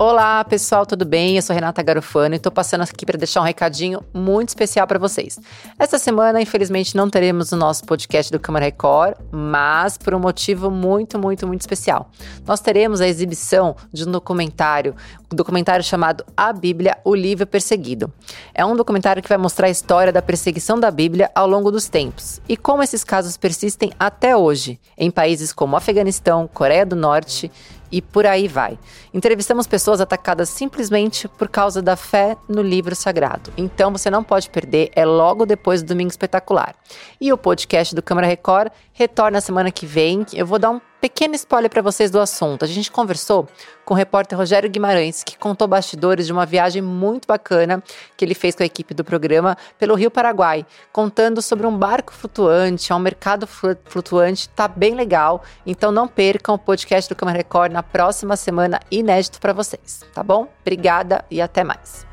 Olá, pessoal, tudo bem? Eu sou Renata Garofano e estou passando aqui para deixar um recadinho muito especial para vocês. Esta semana, infelizmente, não teremos o nosso podcast do Câmara Record, mas por um motivo muito, muito, muito especial. Nós teremos a exibição de um documentário, um documentário chamado A Bíblia, o Livro Perseguido. É um documentário que vai mostrar a história da perseguição da Bíblia ao longo dos tempos e como esses casos persistem até hoje em países como Afeganistão, Coreia do Norte e por aí vai. Entrevistamos pessoas atacadas simplesmente por causa da fé no livro sagrado. Então você não pode perder, é logo depois do Domingo Espetacular. E o podcast do Câmara Record retorna semana que vem. Eu vou dar um pequeno spoiler para vocês do assunto. A gente conversou com o repórter Rogério Guimarães, que contou bastidores de uma viagem muito bacana que ele fez com a equipe do programa pelo Rio Paraguai, contando sobre um barco flutuante, um mercado flutuante, tá bem legal. Então não percam o podcast do Câmara Record na próxima semana, inédito para vocês, tá bom? Obrigada e até mais.